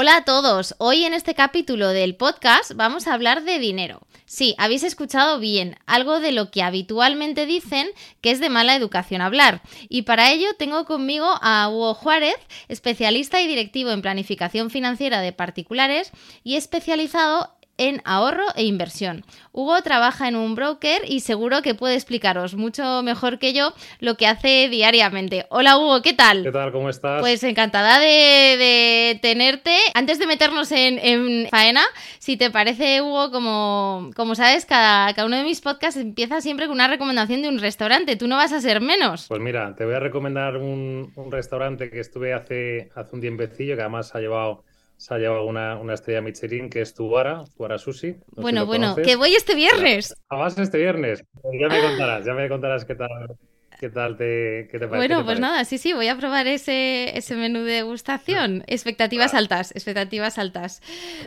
Hola a todos, hoy en este capítulo del podcast vamos a hablar de dinero. Sí, habéis escuchado bien, algo de lo que habitualmente dicen que es de mala educación hablar. Y para ello tengo conmigo a Hugo Juárez, especialista y directivo en planificación financiera de particulares y especializado en ahorro e inversión. Hugo trabaja en un broker y seguro que puede explicaros mucho mejor que yo lo que hace diariamente. Hola Hugo, ¿qué tal? ¿Qué tal? ¿Cómo estás? Pues encantada de, tenerte. Antes de meternos en, faena, si te parece Hugo, como, como sabes, cada, cada uno de mis podcasts empieza siempre con una recomendación de un restaurante. Tú no vas a ser menos. Pues mira, te voy a recomendar un, restaurante que estuve hace, hace un tiempecillo que además ha llevado se ha llevado una, una, estrella Michelin que es Tuara, Tuara Sushi. bueno, bueno, que voy este viernes. vas este viernes. Ya me contarás, ya me contarás qué tal. ¿Qué tal te, qué te parece? Bueno, pues nada, sí, sí, voy a probar ese, ese menú de degustación. Expectativas altas, expectativas altas.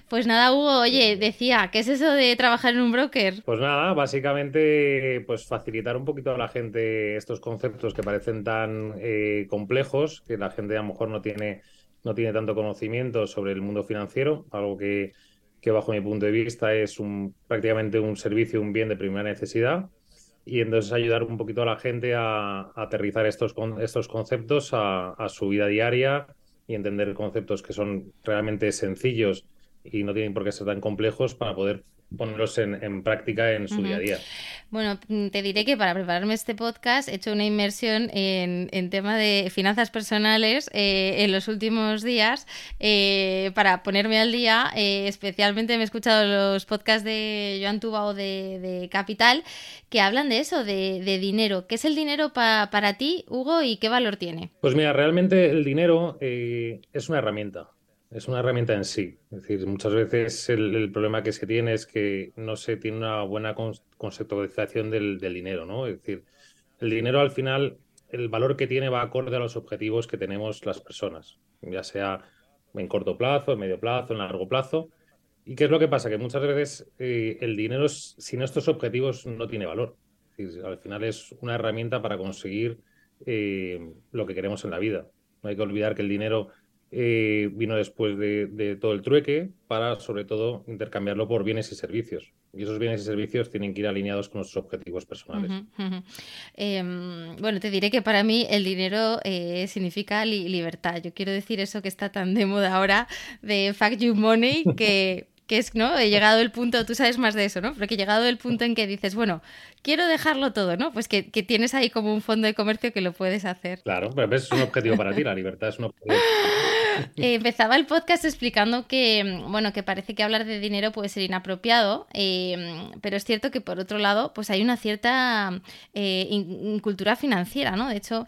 Pues nada, Hugo, oye, decía, ¿qué es eso de trabajar en un broker? Pues nada, básicamente, pues facilitar un poquito a la gente estos conceptos que parecen tan eh, complejos, que la gente a lo mejor no tiene no tiene tanto conocimiento sobre el mundo financiero, algo que, bajo mi punto de vista es un, prácticamente un servicio, un bien de primera necesidad. Y entonces ayudar un poquito a la gente a, aterrizar estos, estos conceptos a su vida diaria y entender conceptos que son realmente sencillos y no tienen por qué ser tan complejos para poder ponerlos en, práctica en su día a día. Bueno, mm, te diré que para prepararme este podcast he hecho una inmersión en, en tema de finanzas personales eh, en los últimos días eh, para ponerme al día. Eh, especialmente me he escuchado los podcasts de Joan Tubao de, de Capital que hablan de eso, de, de dinero. ¿Qué es el dinero para ti, Hugo, y qué valor tiene? Pues mira, realmente el dinero es una herramienta es una herramienta en sí. Es decir, muchas veces el, problema que se tiene es que no se tiene una buena conceptualización del, dinero, ¿no? Es decir, el dinero al final, el valor que tiene va acorde a los objetivos que tenemos las personas, ya sea en corto plazo, en medio plazo, en largo plazo. ¿Y qué es lo que pasa? Que muchas veces eh, el dinero sin estos objetivos no tiene valor. al final es una herramienta para conseguir eh, lo que queremos en la vida. No hay que olvidar que el dinero eh, vino después de, todo el trueque para, sobre todo, intercambiarlo por bienes y servicios. Y esos bienes y servicios tienen que ir alineados con nuestros objetivos personales. Em, bueno, te diré que para mí el dinero eh, significa libertad. Yo quiero decir eso que está tan de moda ahora de Fact You Money, que que es, ¿no? He llegado el punto, tú sabes más de eso, ¿no? Pero que he llegado el punto en que dices, bueno, quiero dejarlo todo, ¿no? Pues que, tienes ahí como un fondo de comercio que lo puedes hacer. Claro, pero es un objetivo para ti, la libertad es un objetivo. Eh, empezaba el podcast explicando que, bueno, que parece que hablar de dinero puede ser inapropiado, eh, pero es cierto que por otro lado, pues hay una cierta eh, cultura financiera, ¿no? De hecho,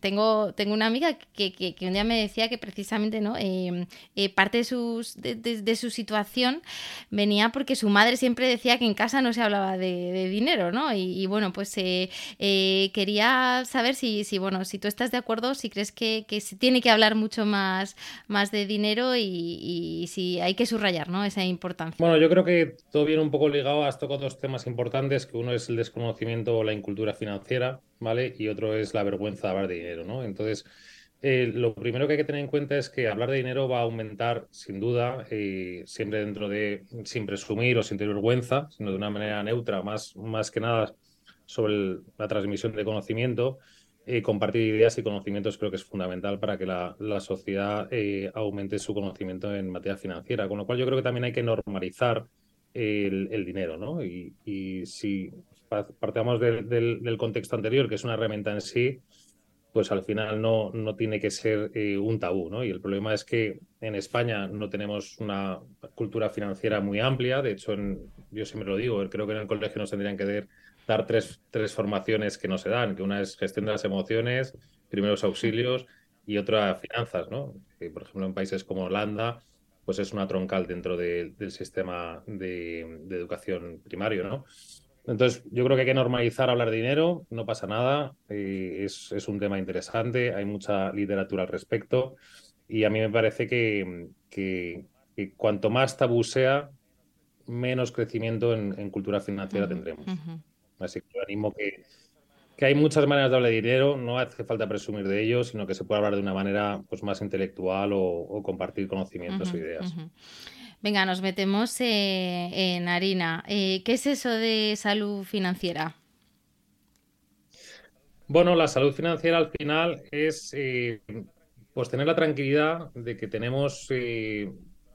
tengo, tengo una amiga que, un día me decía que precisamente, ¿no? parte de, sus, de, su situación venía porque su madre siempre decía que en casa no se hablaba de, dinero, ¿no? Y, bueno, pues quería saber si, si, bueno, si tú estás de acuerdo, si crees que, que se tiene que hablar mucho más más, de dinero y, si hay que subrayar ¿no? esa importancia. Bueno, yo creo que todo viene un poco ligado a estos dos temas importantes, que uno es el desconocimiento o la incultura financiera, ¿vale? Y otro es la vergüenza de hablar de dinero, ¿no? Entonces, eh, lo primero que hay que tener en cuenta es que hablar de dinero va a aumentar, sin duda, eh, siempre dentro de, sin presumir o sin tener vergüenza, sino de una manera neutra, más, más que nada sobre la transmisión de conocimiento compartir ideas y conocimientos creo que es fundamental para que la, sociedad eh, aumente su conocimiento en materia financiera. Con lo cual yo creo que también hay que normalizar el, dinero, ¿no? Y, si partamos del, contexto anterior, que es una herramienta en sí, pues al final no, no tiene que ser eh, un tabú, ¿no? Y el problema es que en España no tenemos una cultura financiera muy amplia. De hecho, yo siempre lo digo, creo que en el colegio nos tendrían que dar dar tres, tres formaciones que no se dan, que una es gestión de las emociones, primeros auxilios y otra finanzas, ¿no? por ejemplo, en países como Holanda, pues es una troncal dentro del sistema de, educación primario, ¿no? Entonces, yo creo que hay que normalizar hablar de dinero, no pasa nada, eh, es, es, un tema interesante, hay mucha literatura al respecto y a mí me parece que, que, cuanto más tabú sea, menos crecimiento en, cultura financiera tendremos. Así que yo animo que, que hay muchas maneras de hablar de dinero, no hace falta presumir de ello, sino que se puede hablar de una manera pues, más intelectual o, compartir conocimientos o ideas. Venga, nos metemos eh, en harina. Eh, ¿Qué es eso de salud financiera? Bueno, la salud financiera al final es eh, pues tener la tranquilidad de que tenemos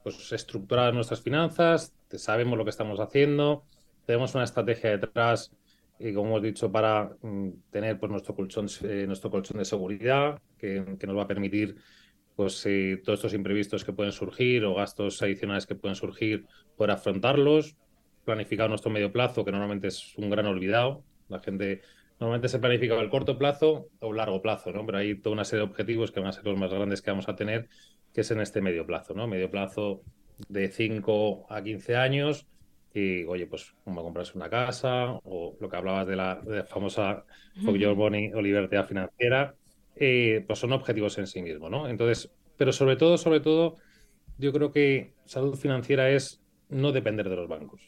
pues estructuradas nuestras finanzas, sabemos lo que estamos haciendo, tenemos una estrategia detrás y como hemos dicho, para mm, tener pues, nuestro, colchón, eh, nuestro colchón de seguridad, que, nos va a permitir pues, eh, todos estos imprevistos que pueden surgir o gastos adicionales que pueden surgir, poder afrontarlos, planificar nuestro medio plazo, que normalmente es un gran olvidado. La gente normalmente se planifica el corto plazo o largo plazo, ¿no? Pero hay toda una serie de objetivos que van a ser los más grandes que vamos a tener, que es en este medio plazo, ¿no? Medio plazo de 5 a 15 años, y, oye, pues como comprarse una casa o lo que hablabas de la, famosa For Your Money o libertad financiera, eh, pues son objetivos en sí mismos, ¿no? Entonces, pero sobre todo, sobre todo, yo creo que salud financiera es no depender de los bancos,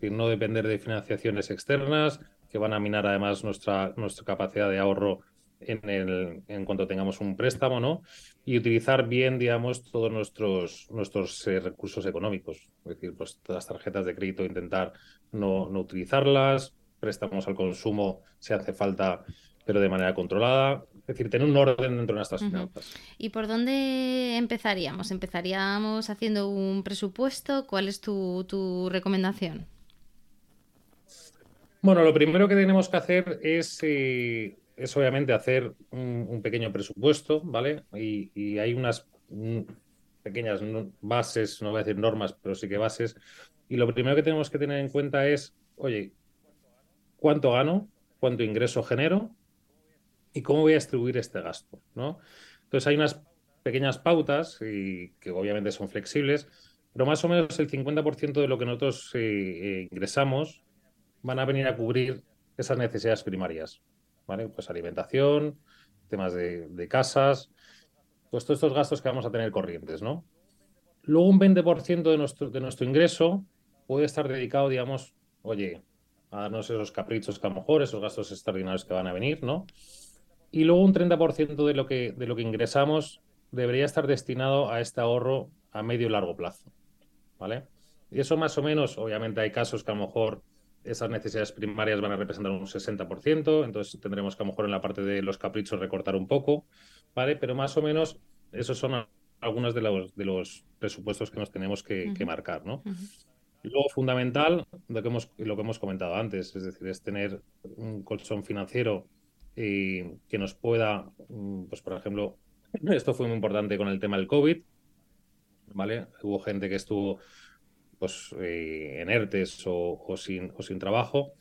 es no depender de financiaciones externas que van a minar además nuestra, nuestra capacidad de ahorro en, el, en cuanto tengamos un préstamo, ¿no? Y utilizar bien, digamos, todos nuestros, nuestros eh, recursos económicos. Es decir, pues las tarjetas de crédito, intentar no, no utilizarlas, préstamos al consumo si hace falta, pero de manera controlada. Es decir, tener un orden dentro de nuestras finanzas. ¿Y por dónde empezaríamos? ¿Empezaríamos haciendo un presupuesto? ¿Cuál es tu, tu recomendación? Bueno, lo primero que tenemos que hacer es eh, es obviamente hacer un, pequeño presupuesto, ¿vale? Y, hay unas mm, pequeñas bases, no voy a decir normas, pero sí que bases. Y lo primero que tenemos que tener en cuenta es, oye, ¿cuánto gano? ¿Cuánto ingreso genero? ¿Y cómo voy a distribuir este gasto? ¿no? Entonces hay unas pequeñas pautas y que obviamente son flexibles, pero más o menos el 50% de lo que nosotros eh, eh, ingresamos van a venir a cubrir esas necesidades primarias. ¿Vale? Pues alimentación, temas de, casas, pues todos estos gastos que vamos a tener corrientes, ¿no? Luego un 20% de nuestro, de nuestro ingreso puede estar dedicado, digamos, oye, a darnos esos caprichos que a lo mejor, esos gastos extraordinarios que van a venir, ¿no? Y luego un 30% de lo, que, de lo que ingresamos debería estar destinado a este ahorro a medio y largo plazo, ¿vale? Y eso más o menos, obviamente hay casos que a lo mejor esas necesidades primarias van a representar un 60%, entonces tendremos que a lo mejor en la parte de los caprichos recortar un poco, ¿vale? Pero más o menos esos son algunos de los, de los presupuestos que nos tenemos que, marcar, ¿no? Y luego, fundamental, lo que, hemos, lo que hemos comentado antes, es decir, es tener un colchón financiero eh, que nos pueda, mm, pues por ejemplo, esto fue muy importante con el tema del COVID, ¿vale? Hubo gente que estuvo pues, eh, en ERTES o, sin, o sin trabajo,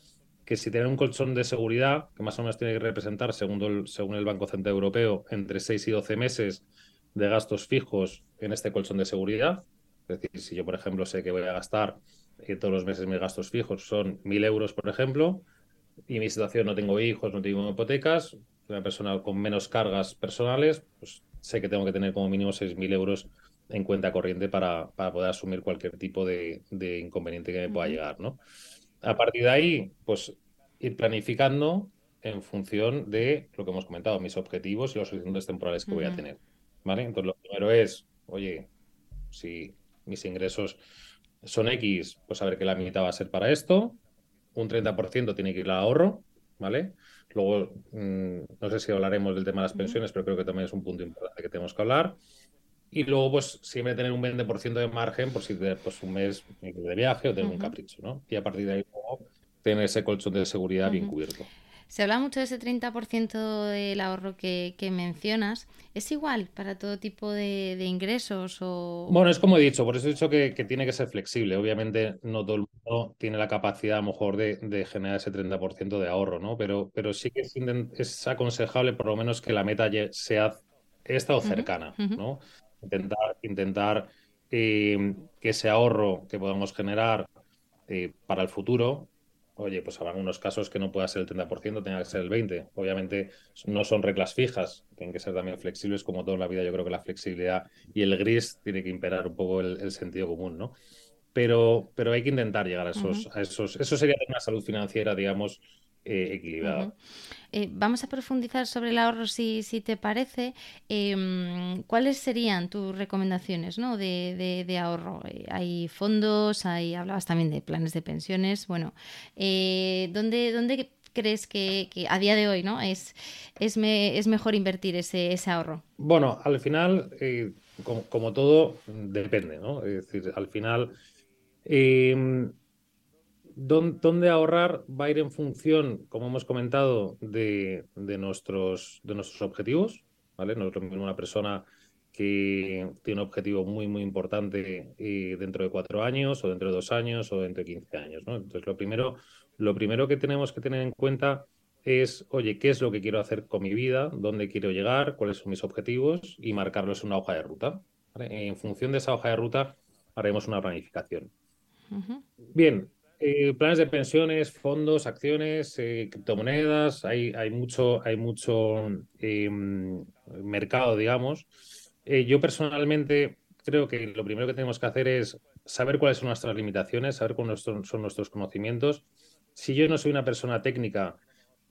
que si tienen un colchón de seguridad, que más o menos tiene que representar, según el, según el Banco Central Europeo, entre 6 y 12 meses de gastos fijos en este colchón de seguridad. Es decir, si yo, por ejemplo, sé que voy a gastar eh, todos los meses mis gastos fijos son 1.000 euros, por ejemplo, y mi situación no tengo hijos, no tengo hipotecas, una persona con menos cargas personales, pues sé que tengo que tener como mínimo 6.000 euros en cuenta corriente para, para poder asumir cualquier tipo de, inconveniente que me pueda llegar, ¿no? A partir de ahí, pues ir planificando en función de lo que hemos comentado, mis objetivos y los horizontes temporales que voy a tener, ¿vale? Entonces, lo primero es, oye, si mis ingresos son X, pues saber que la mitad va a ser para esto, un 30% tiene que ir al ahorro, ¿vale? Luego, mm, no sé si hablaremos del tema de las pensiones, pero creo que también es un punto importante que tenemos que hablar. Y luego, pues siempre tener un 20% de margen por si te, pues, un mes de viaje o tener un capricho, ¿no? Y a partir de ahí, tener ese colchón de seguridad bien cubierto. Se habla mucho de ese 30% del ahorro que, mencionas. ¿Es igual para todo tipo de, ingresos? O... Bueno, es como he dicho, por eso he dicho que, tiene que ser flexible. Obviamente no todo el mundo tiene la capacidad a lo mejor de, generar ese 30% de ahorro, ¿no? Pero, pero sí que es, aconsejable por lo menos que la meta sea esta o cercana, ¿no? Intentar, intentar que ese ahorro que podamos generar para el futuro oye, pues habrá algunos casos que no pueda ser el 30%, tenga que ser el 20%. Obviamente no son reglas fijas, tienen que ser también flexibles, como toda la vida yo creo que la flexibilidad y el gris tiene que imperar un poco el, sentido común, ¿no? Pero, pero hay que intentar llegar a esos, a esos, eso sería una salud financiera, digamos, eh, equilibrada. Eh, vamos a profundizar sobre el ahorro si, si te parece. Em, ¿Cuáles serían tus recomendaciones ¿no? de, de, ahorro? Eh, hay fondos, hay, hablabas también de planes de pensiones. Bueno, ¿dónde, ¿dónde, crees que, a día de hoy ¿no? es, es, es mejor invertir ese, ese, ahorro? Bueno, al final, como, como, todo, depende. ¿no? Es decir, al final em, ¿Dónde ahorrar va a ir en función, como hemos comentado, de, nuestros, de nuestros objetivos. ¿vale? No es lo mismo una persona que tiene un objetivo muy, muy importante eh, dentro de cuatro años, o dentro de dos años, o dentro de quince años. Entonces, lo primero, lo primero que tenemos que tener en cuenta es, oye, ¿qué es lo que quiero hacer con mi vida? ¿Dónde quiero llegar? ¿Cuáles son mis objetivos? Y marcarlos en una hoja de ruta. En función de esa hoja de ruta, haremos una planificación. Bien, eh, planes de pensiones, fondos, acciones, eh, criptomonedas, hay, hay, mucho, hay mucho em, mercado, digamos. Eh, yo personalmente creo que lo primero que tenemos que hacer es saber cuáles son nuestras limitaciones, saber cuáles son nuestros conocimientos. Si yo no soy una persona técnica,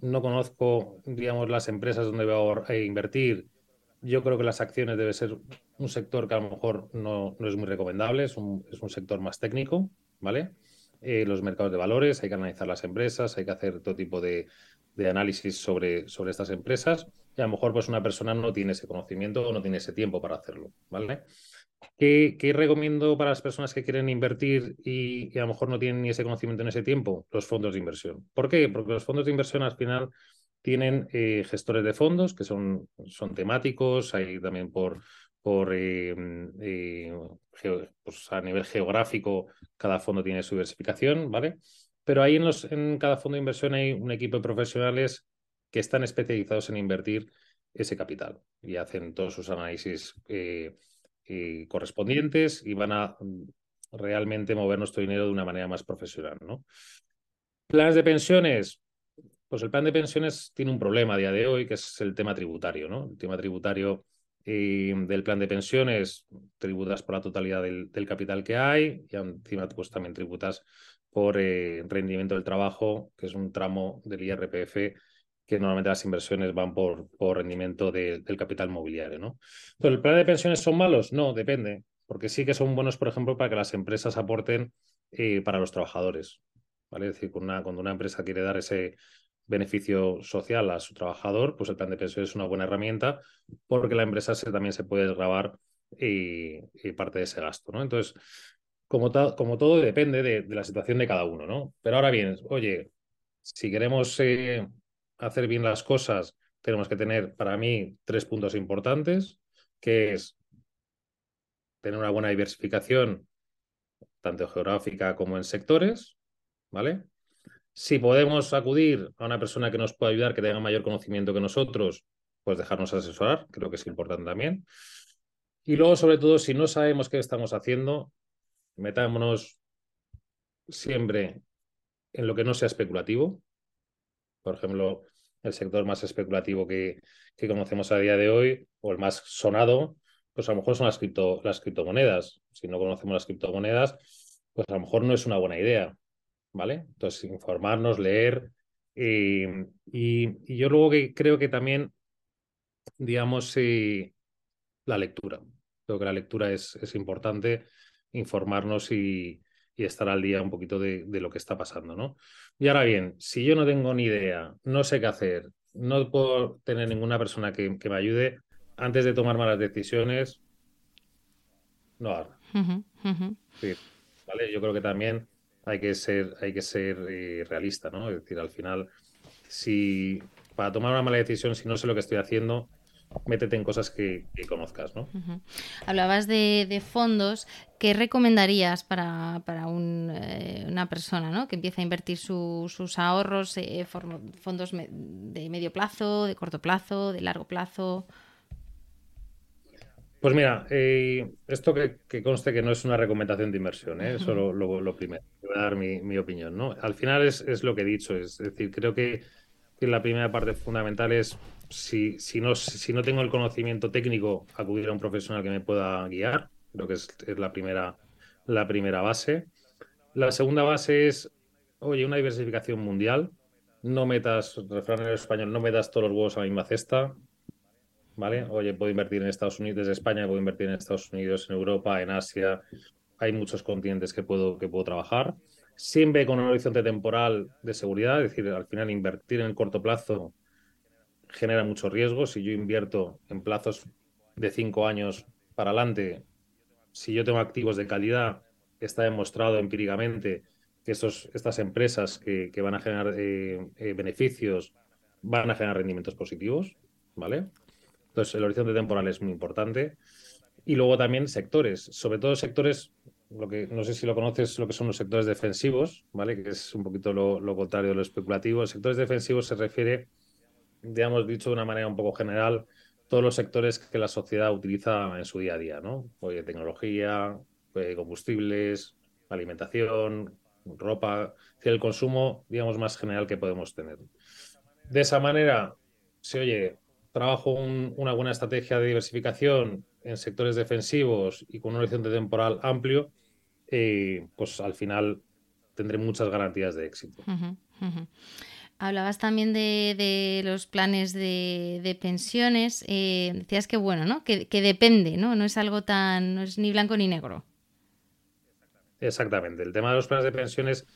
no conozco, digamos, las empresas donde voy a invertir, yo creo que las acciones debe ser un sector que a lo mejor no, no es muy recomendable, es un, es un sector más técnico, ¿vale? Eh, los mercados de valores, hay que analizar las empresas, hay que hacer todo tipo de, análisis sobre, sobre estas empresas y a lo mejor pues una persona no tiene ese conocimiento o no tiene ese tiempo para hacerlo, ¿vale? ¿Qué, recomiendo para las personas que quieren invertir y, a lo mejor no tienen ni ese conocimiento en ese tiempo? Los fondos de inversión. ¿Por qué? Porque los fondos de inversión al final tienen eh, gestores de fondos que son, son temáticos, hay también por, por eh, eh, pues a nivel geográfico, cada fondo tiene su diversificación, ¿vale? Pero ahí en, los, en cada fondo de inversión hay un equipo de profesionales que están especializados en invertir ese capital y hacen todos sus análisis eh, correspondientes y van a mm, realmente mover nuestro dinero de una manera más profesional, ¿no? Planes de pensiones, pues el plan de pensiones tiene un problema a día de hoy, que es el tema tributario, ¿no? El tema tributario del plan de pensiones, tributas por la totalidad del, capital que hay y encima pues, también tributas por eh, rendimiento del trabajo, que es un tramo del IRPF que normalmente las inversiones van por, por rendimiento del capital mobiliario. ¿no? ¿Pero el plan de pensiones son malos? No, depende, porque sí que son buenos, por ejemplo, para que las empresas aporten eh, para los trabajadores. ¿vale? Es decir, cuando una, una empresa quiere dar ese, beneficio social a su trabajador, pues el plan de pensión es una buena herramienta porque la empresa también se puede grabar y, parte de ese gasto, ¿no? Entonces, como, como todo depende de, la situación de cada uno, ¿no? Pero ahora bien, oye, si queremos eh, hacer bien las cosas, tenemos que tener, para mí, tres puntos importantes, que es tener una buena diversificación, tanto geográfica como en sectores, ¿vale? Si podemos acudir a una persona que nos pueda ayudar, que tenga mayor conocimiento que nosotros, pues dejarnos asesorar, creo que es importante también. Y luego, sobre todo, si no sabemos qué estamos haciendo, metámonos siempre en lo que no sea especulativo. Por ejemplo, el sector más especulativo que, que conocemos a día de hoy, o el más sonado, pues a lo mejor son las, cripto, las criptomonedas. Si no conocemos las criptomonedas, pues a lo mejor no es una buena idea. ¿Vale? Entonces, informarnos, leer. Eh, y, yo luego que creo que también, digamos, eh, la lectura. Creo que la lectura es, es importante, informarnos y, estar al día un poquito de, lo que está pasando, ¿no? Y ahora bien, si yo no tengo ni idea, no sé qué hacer, no puedo tener ninguna persona que, me ayude, antes de tomar malas decisiones, no haga. ¿vale? Yo creo que también hay que ser, hay que ser eh, realista, ¿no? Es decir, al final, si para tomar una mala decisión, si no sé lo que estoy haciendo, métete en cosas que, conozcas, ¿no? Hablabas de, fondos. ¿Qué recomendarías para, eh, una persona ¿no? que empieza a invertir sus ahorros, eh, fondos de medio plazo, de corto plazo, de largo plazo? Pues mira, eh, esto que, conste que no es una recomendación de inversión, ¿eh? eso lo, lo, primero. Voy a dar mi, opinión. ¿no? Al final es, lo que he dicho, es decir, creo que, la primera parte fundamental es si, si, no, si no tengo el conocimiento técnico, acudir a un profesional que me pueda guiar. Creo que es, la, primera, la primera base. La segunda base es, oye, una diversificación mundial. No metas, refrán en español, no metas todos los huevos a la misma cesta. ¿Vale? Oye, puedo invertir en Estados Unidos, desde España puedo invertir en Estados Unidos, en Europa, en Asia. Hay muchos continentes que puedo, que puedo trabajar. Siempre con un horizonte temporal de seguridad, es decir, al final invertir en el corto plazo genera mucho riesgo. Si yo invierto en plazos de cinco años para adelante, si yo tengo activos de calidad, está demostrado empíricamente que estos, estas empresas que, van a generar eh, eh, beneficios van a generar rendimientos positivos, ¿vale? Entonces, el horizonte temporal es muy importante. Y luego también sectores, sobre todo sectores, lo que no sé si lo conoces, lo que son los sectores defensivos, ¿vale? Que es un poquito lo, contrario de lo especulativo. Los sectores defensivos se refiere, digamos, dicho de una manera un poco general, todos los sectores que la sociedad utiliza en su día a día, ¿no? Oye, tecnología, eh, combustibles, alimentación, ropa, el consumo, digamos, más general que podemos tener. De esa manera, se oye, trabajo una buena estrategia de diversificación en sectores defensivos y con un horizonte temporal amplio, eh, pues al final tendré muchas garantías de éxito. Hablabas también de, los planes de, pensiones. Eh, decías que bueno, ¿no? Que, depende, ¿no? No es algo tan, no es ni blanco ni negro. Exactamente. El tema de los planes de pensiones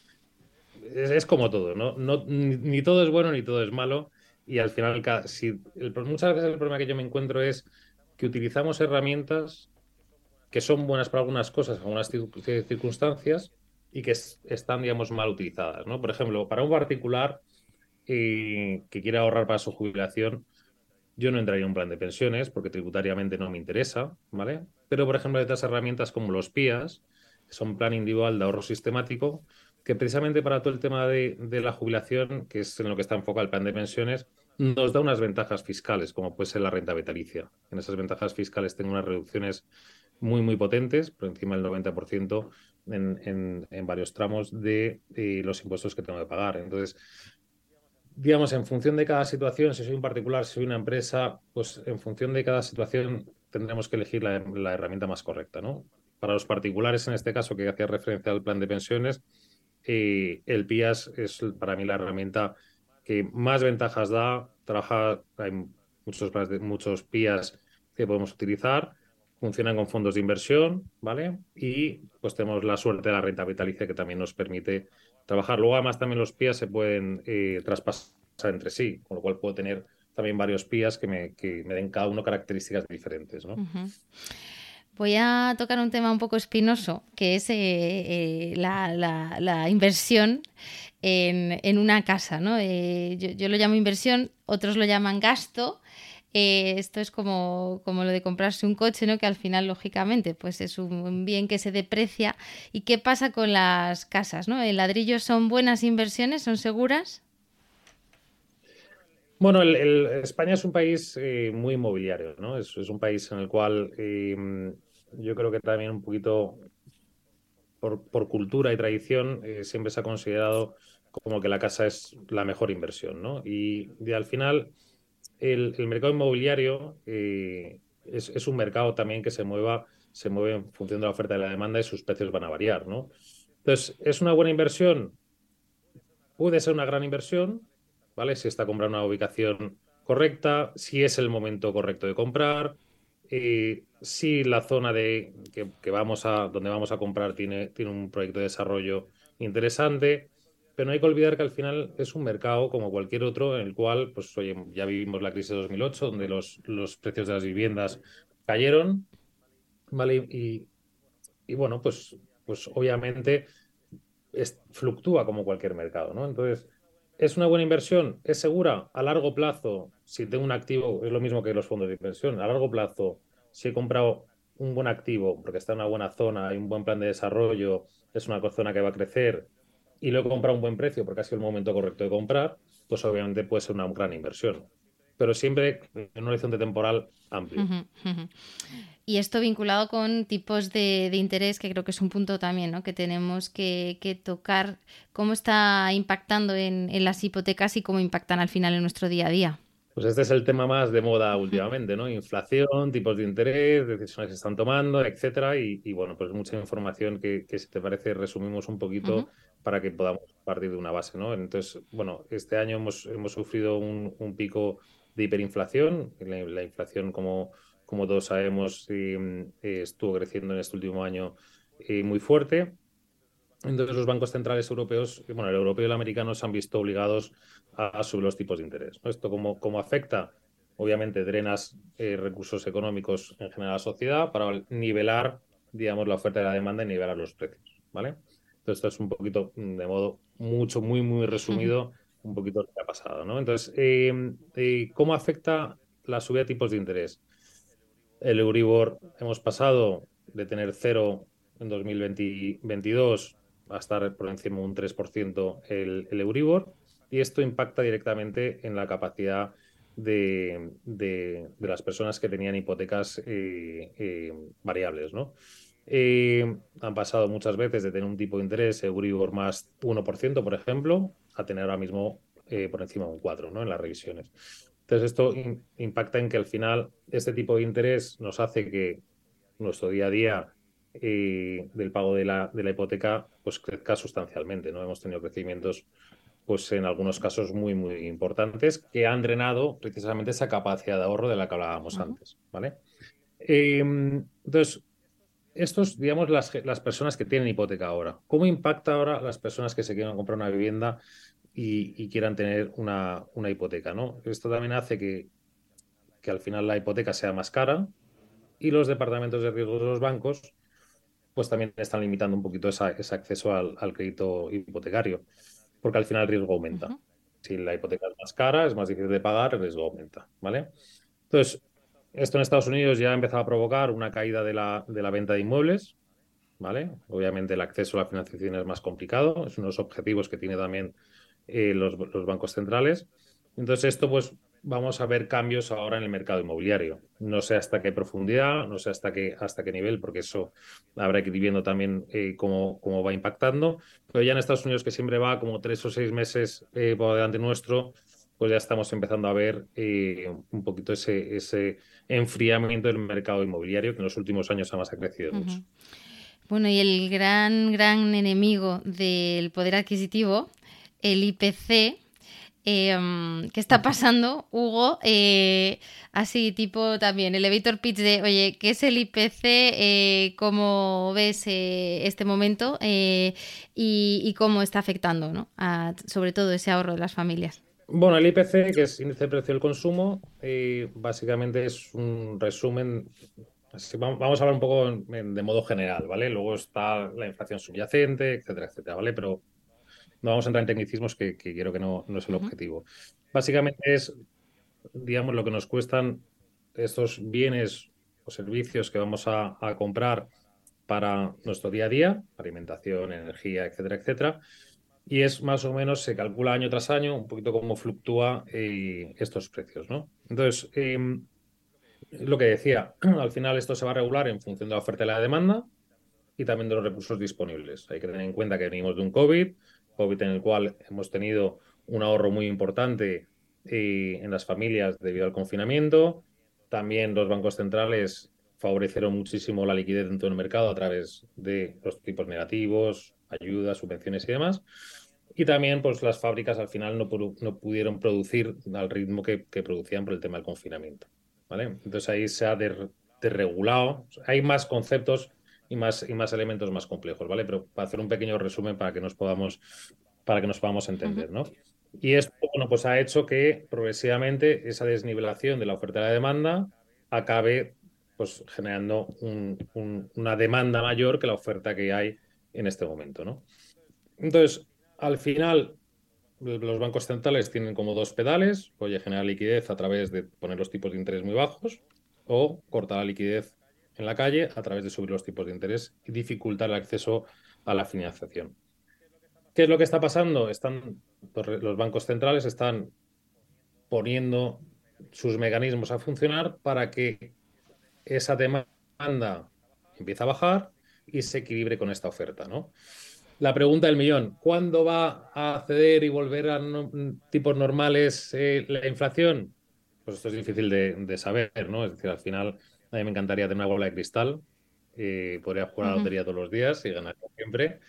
es, como todo, ¿no? no ni, todo es bueno ni todo es malo y al final, si muchas veces el problema que yo me encuentro es que utilizamos herramientas que son buenas para algunas cosas, algunas circunstancias, y que están, digamos, mal utilizadas. ¿no? Por ejemplo, para un particular eh, que quiera ahorrar para su jubilación, yo no entraría en un plan de pensiones porque tributariamente no me interesa, ¿vale? Pero, por ejemplo, hay otras herramientas como los PIAs, que son plan individual de ahorro sistemático, que precisamente para todo el tema de, la jubilación, que es en lo que está enfocado el plan de pensiones, nos da unas ventajas fiscales, como puede ser la renta vitalicia. En esas ventajas fiscales tengo unas reducciones muy, muy potentes, por encima del 90% en, en, varios tramos de, los impuestos que tengo que pagar. Entonces, digamos, en función de cada situación, si soy un particular, si soy una empresa, pues en función de cada situación tendremos que elegir la, la herramienta más correcta, ¿no? Para los particulares, en este caso, que hacía referencia al plan de pensiones, el PIAS es para mí la herramienta que más ventajas da. Trabaja, hay muchos, muchos PIAs que podemos utilizar, funcionan con fondos de inversión, ¿vale? Y pues tenemos la suerte de la renta vitalicia que también nos permite trabajar. Luego, además, también los PIAs se pueden eh, traspasar entre sí, con lo cual puedo tener también varios PIAs que me, que me den cada uno características diferentes, ¿no? Voy a tocar un tema un poco espinoso, que es eh, eh, la, inversión en, una casa. ¿no? Eh, yo, lo llamo inversión, otros lo llaman gasto. esto es como, como, lo de comprarse un coche, ¿no? que al final, lógicamente, pues es un bien que se deprecia. ¿Y qué pasa con las casas? ¿no? ¿El ladrillo son buenas inversiones? ¿Son seguras? Bueno, España es un país muy inmobiliario, ¿no? Es, un país en el cual yo creo que también un poquito por, cultura y tradición eh, siempre se ha considerado como que la casa es la mejor inversión, ¿no? Y, al final el, mercado inmobiliario eh, es, un mercado también que se mueva, se mueve en función de la oferta y la demanda y sus precios van a variar, ¿no? Entonces, ¿es una buena inversión? Puede ser una gran inversión, ¿vale? Si está comprando una ubicación correcta, si es el momento correcto de comprar, eh, sí, la zona de que, vamos a, donde vamos a comprar tiene, tiene un proyecto de desarrollo interesante, pero no hay que olvidar que al final es un mercado como cualquier otro en el cual, pues oye, ya vivimos la crisis de 2008, donde los, los precios de las viviendas cayeron, ¿vale? Y, y bueno, pues, pues obviamente fluctúa como cualquier mercado, ¿no? Entonces, ¿es una buena inversión? ¿Es segura? A largo plazo, si tengo un activo, es lo mismo que los fondos de inversión, a largo plazo, si he comprado un buen activo, porque está en una buena zona, hay un buen plan de desarrollo, es una zona que va a crecer, y lo he comprado a un buen precio porque ha sido el momento correcto de comprar, pues obviamente puede ser una gran inversión. Pero siempre en un horizonte temporal amplio. Y esto vinculado con tipos de, interés, que creo que es un punto también ¿no? que tenemos que, tocar, cómo está impactando en, las hipotecas y cómo impactan al final en nuestro día a día. Pues este es el tema más de moda últimamente, ¿no? Inflación, tipos de interés, decisiones que están tomando, etcétera. Y, bueno, pues mucha información que, si te parece resumimos un poquito para que podamos partir de una base, ¿no? Entonces, bueno, este año hemos, hemos sufrido un, pico de hiperinflación. la inflación como como todos sabemos, eh, estuvo creciendo en este último año eh, muy fuerte. Entonces los bancos centrales europeos, bueno, el europeo y el americano se han visto obligados a, subir los tipos de interés. Esto como, como afecta, obviamente, drenas eh, recursos económicos en general a la sociedad para nivelar, digamos, la oferta y la demanda y nivelar los precios, ¿vale? Entonces esto es un poquito, mm, de modo mucho, muy, muy resumido, un poquito lo que ha pasado, ¿no? Entonces, ¿cómo afecta la subida de tipos de interés? El Euribor hemos pasado de tener cero en 2022 a estar por encima de un 3% el, el, Euribor y esto impacta directamente en la capacidad de, las personas que tenían hipotecas eh, eh, variables. ¿no? Eh, han pasado muchas veces de tener un tipo de interés Euribor más 1%, por ejemplo, a tener ahora mismo por encima de un 4% ¿no? en las revisiones. Entonces, esto impacta en que al final este tipo de interés nos hace que nuestro día a día eh, del pago de la, de la hipoteca pues crezca sustancialmente. ¿no? Hemos tenido crecimientos pues en algunos casos muy, muy importantes que han drenado precisamente esa capacidad de ahorro de la que hablábamos antes. ¿vale? Em, entonces, estos, digamos, las, las personas que tienen hipoteca ahora, ¿cómo impacta ahora las personas que se quieren comprar una vivienda y, quieran tener una, una, hipoteca, ¿no? Esto también hace que, que, al final la hipoteca sea más cara y los departamentos de riesgo de los bancos pues también están limitando un poquito ese acceso al, crédito hipotecario, porque al final el riesgo aumenta. Si la hipoteca es más cara, es más difícil de pagar, el riesgo aumenta, ¿vale? Entonces, esto en Estados Unidos ya ha empezado a provocar una caída de la, de la venta de inmuebles, ¿vale? Obviamente el acceso a la financiación es más complicado, es uno de los objetivos que tiene también eh, los, bancos centrales. Entonces esto pues vamos a ver cambios ahora en el mercado inmobiliario. No sé hasta qué profundidad, no sé hasta qué, hasta qué nivel, porque eso habrá que ir viendo también eh, cómo, cómo, va impactando. Pero ya en Estados Unidos, que siempre va como tres o seis meses eh, por delante nuestro, pues ya estamos empezando a ver un poquito ese, ese enfriamiento del mercado inmobiliario, que en los últimos años además ha crecido mucho. Bueno, y el gran, gran enemigo del poder adquisitivo el IPC. Em, ¿Qué está pasando, Hugo? Eh, así, tipo también, el elevator pitch de, oye, ¿qué es el IPC? Eh, ¿Cómo ves eh, este momento? Y, cómo está afectando, ¿no? sobre todo ese ahorro de las familias. Bueno, el IPC, que es índice de precio del consumo, básicamente es un resumen. vamos a hablar un poco de modo general, ¿vale? Luego está la inflación subyacente, etcétera, etcétera, ¿vale? Pero no vamos a entrar en tecnicismos que, quiero que no, no es el objetivo. Básicamente es, digamos, lo que nos cuestan estos bienes o servicios que vamos a, comprar para nuestro día a día, alimentación, energía, etcétera, etcétera. Y es más o menos, se calcula año tras año, un poquito cómo fluctúa eh, estos precios, ¿no? Entonces, em, lo que decía, al final esto se va a regular en función de la oferta y la demanda y también de los recursos disponibles. Hay que tener en cuenta que venimos de un COVID, COVID en el cual hemos tenido un ahorro muy importante eh, en las familias debido al confinamiento. También los bancos centrales favorecieron muchísimo la liquidez dentro del mercado a través de los tipos negativos, ayudas, subvenciones y demás. Y también pues, las fábricas al final no, no pudieron producir al ritmo que, producían por el tema del confinamiento. ¿vale? Entonces ahí se ha desregulado. Hay más conceptos y más, y más elementos más complejos, ¿vale? Pero para hacer un pequeño resumen para que nos podamos, para que nos podamos entender, ¿no? Y esto, bueno, pues ha hecho que progresivamente esa desnivelación de la oferta y la demanda acabe pues generando una demanda mayor que la oferta que hay en este momento, ¿no? Entonces, al final, los bancos centrales tienen como dos pedales, puede generar liquidez a través de poner los tipos de interés muy bajos o cortar la liquidez en la calle a través de subir los tipos de interés y dificultar el acceso a la financiación. ¿Qué es lo que está pasando? Están, los bancos centrales están poniendo sus mecanismos a funcionar para que esa demanda empiece a bajar y se equilibre con esta oferta, ¿no? La pregunta del millón, ¿cuándo va a ceder y volver a tipos normales eh, la inflación? Pues esto es difícil de, saber, ¿no? Es decir, al final a mí me encantaría tener una bola de cristal, eh, podría jugar a la lotería todos los días y ganar siempre,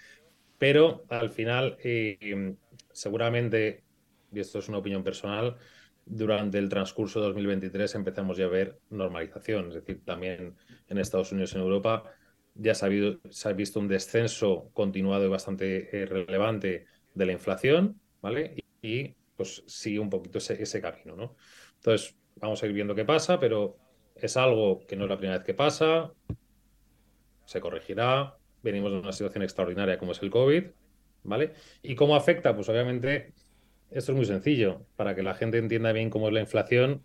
pero al final eh, seguramente, y esto es una opinión personal, durante el transcurso de 2023 empezamos ya a ver normalización, es decir, también en Estados Unidos y en Europa ya se ha, visto un descenso continuado y bastante eh, relevante de la inflación, ¿vale? Y, pues sigue un poquito ese, camino, ¿no? Entonces, vamos a ir viendo qué pasa, pero es algo que no es la primera vez que pasa, se corregirá, venimos de una situación extraordinaria como es el COVID, ¿vale? ¿Y cómo afecta? Pues obviamente esto es muy sencillo. Para que la gente entienda bien cómo es la inflación,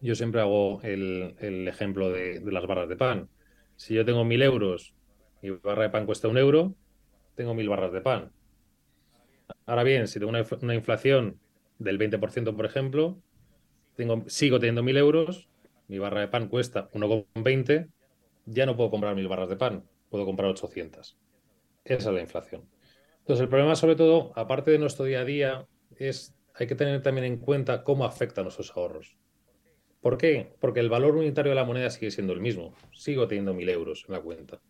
yo siempre hago el, ejemplo de, las barras de pan. Si yo tengo mil euros y barra de pan cuesta un euro, tengo mil barras de pan. Ahora bien, si tengo una, inflación del 20%, por ejemplo, tengo, sigo teniendo mil euros, mi barra de pan cuesta 1,20, ya no puedo comprar mil barras de pan, puedo comprar 800. Esa es la inflación. Entonces, el problema, sobre todo, aparte de nuestro día a día, es hay que tener también en cuenta cómo afectan nuestros ahorros. ¿Por qué? Porque el valor unitario de la moneda sigue siendo el mismo. Sigo teniendo mil euros en la cuenta,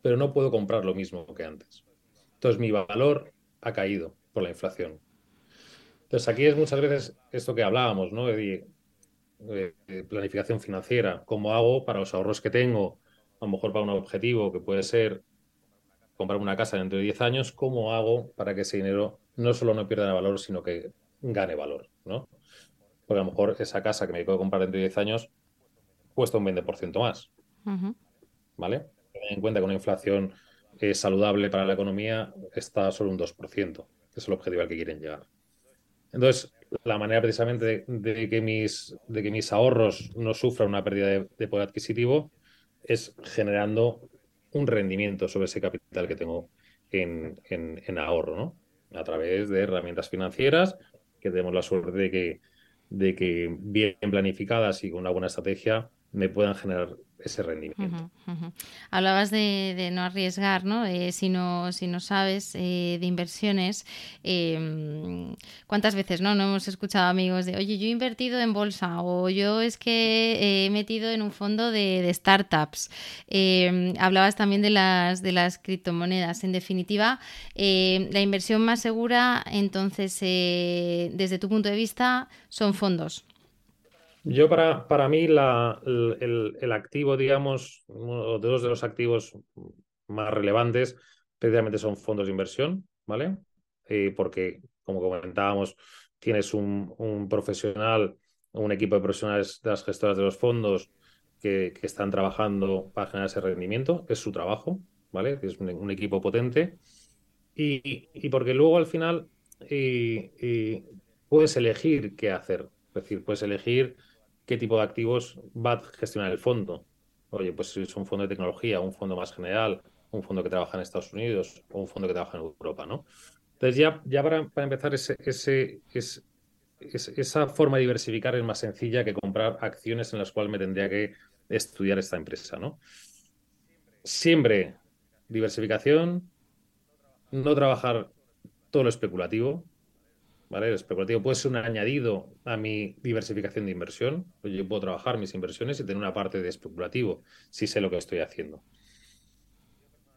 pero no puedo comprar lo mismo que antes. Entonces mi valor ha caído por la inflación. Entonces aquí es muchas veces esto que hablábamos, ¿no? De, planificación financiera. ¿Cómo hago para los ahorros que tengo? A lo mejor para un objetivo que puede ser comprar una casa dentro de 10 años. ¿Cómo hago para que ese dinero no solo no pierda valor, sino que gane valor, ¿no? Porque a lo mejor esa casa que me puedo comprar dentro de 10 años cuesta un 20% más. ¿Vale? Ten en cuenta que una inflación eh, saludable para la economía está solo un 2%, que es el objetivo al que quieren llegar. Entonces, la manera precisamente de, que, mis, de que mis ahorros no sufran una pérdida de, poder adquisitivo es generando un rendimiento sobre ese capital que tengo en, en ahorro, ¿no? A través de herramientas financieras, que tenemos la suerte de que de que bien planificadas y con una buena estrategia me puedan generar ese rendimiento. Hablabas de, no arriesgar, ¿no? Eh, si ¿no? Si no sabes eh, de inversiones, em, ¿cuántas veces no? no hemos escuchado amigos de, oye, yo he invertido en bolsa o yo es que he metido en un fondo de, startups? Em, hablabas también de las, de las criptomonedas. En definitiva, em, la inversión más segura, entonces, eh, desde tu punto de vista, son fondos. Yo para, para mí el, activo, digamos, uno de los, de los activos más relevantes precisamente son fondos de inversión, ¿vale? Eh, porque, como comentábamos, tienes un, un, profesional, un equipo de profesionales de las gestoras de los fondos que, están trabajando para generar ese rendimiento, es su trabajo, ¿vale? Es un, equipo potente. Y, porque luego al final eh, puedes elegir qué hacer. Es decir, puedes elegir qué tipo de activos va a gestionar el fondo. Oye, pues si es un fondo de tecnología, un fondo más general, un fondo que trabaja en Estados Unidos o un fondo que trabaja en Europa, ¿no? Entonces ya, ya para, empezar esa forma de diversificar es más sencilla que comprar acciones en las cuales me tendría que estudiar esta empresa, ¿no? Siempre diversificación, no trabajar todo lo especulativo, el especulativo puede ser un añadido a mi diversificación de inversión. Pues yo puedo trabajar mis inversiones y tener una parte de especulativo si sé lo que estoy haciendo.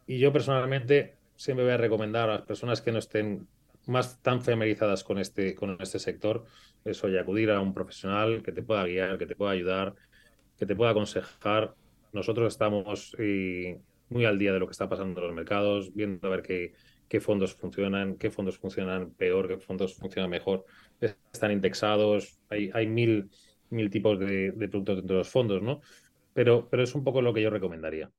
Y yo personalmente siempre voy a recomendar a las personas que no estén más tan familiarizadas con este, con este sector, eso y acudir a un profesional que te pueda guiar, que te pueda ayudar, que te pueda aconsejar. Nosotros estamos eh, muy al día de lo que está pasando en los mercados, viendo a ver qué, qué fondos funcionan, qué fondos funcionan peor, qué fondos funcionan mejor. Están indexados, hay, hay mil, mil tipos de, productos dentro de los fondos, ¿no? Pero, pero es un poco lo que yo recomendaría.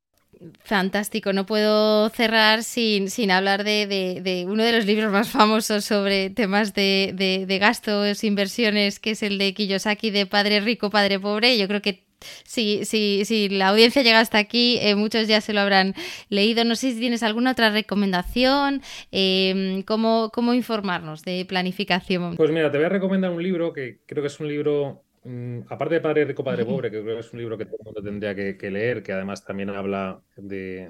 Fantástico, no puedo cerrar sin, sin hablar de, de, uno de los libros más famosos sobre temas de, de, gastos, inversiones, que es el de Kiyosaki de Padre Rico, Padre Pobre. Yo creo que si, si, si la audiencia llega hasta aquí, eh, muchos ya se lo habrán leído. No sé si tienes alguna otra recomendación, em, ¿cómo, informarnos de planificación. Pues mira, te voy a recomendar un libro que creo que es un libro mm, aparte de Padre Rico, Padre Pobre, que creo que es un libro que todo el mundo tendría que, leer, que además también habla de,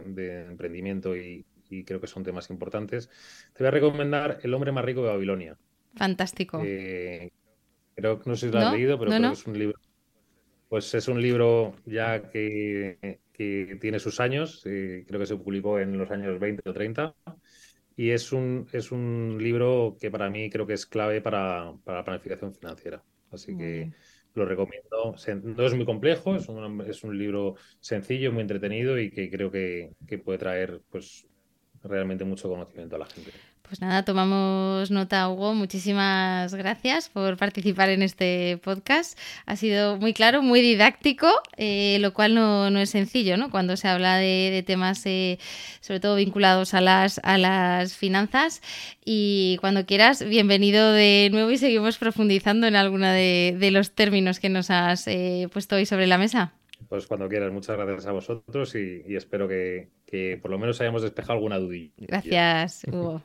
emprendimiento y, creo que son temas importantes, te voy a recomendar El hombre más rico de Babilonia. Fantástico. Eh, creo que no sé si lo has leído, pero creo que es un libro. Pues es un libro ya que, tiene sus años, eh, creo que se publicó en los años 20 o 30 y es un, es un libro que para mí creo que es clave para, la planificación financiera. Así que lo recomiendo. No es muy complejo, es un, es un libro sencillo, muy entretenido y que creo que, que puede traer pues realmente mucho conocimiento a la gente. Pues nada, tomamos nota, Hugo. Muchísimas gracias por participar en este podcast. Ha sido muy claro, muy didáctico, eh, lo cual no, es sencillo, ¿no? Cuando se habla de, temas, eh, sobre todo vinculados a las, a las finanzas. Y cuando quieras, bienvenido de nuevo y seguimos profundizando en alguno de, los términos que nos has eh, puesto hoy sobre la mesa. Pues cuando quieras, muchas gracias a vosotros y, y espero que, que por lo menos hayamos despejado alguna dudilla. Gracias, Hugo.